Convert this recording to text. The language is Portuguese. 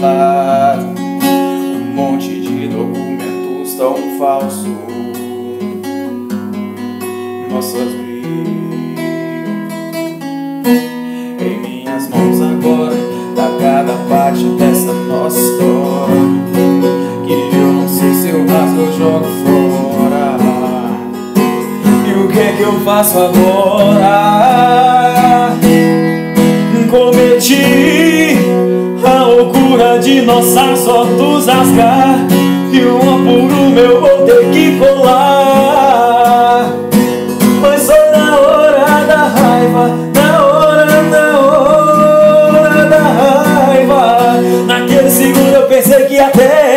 lado Um monte de documentos tão falsos. Nossas brigas Em minhas mãos agora Tá cada parte dessa nossa história. Que eu não sei se eu rasgo ou jogo fora. E o que é que eu faço agora? Cometi de nossas fotos rasgar E uma por um eu vou ter que colar. Mas foi na hora da raiva Na hora, na hora da raiva. Naquele segundo eu pensei que até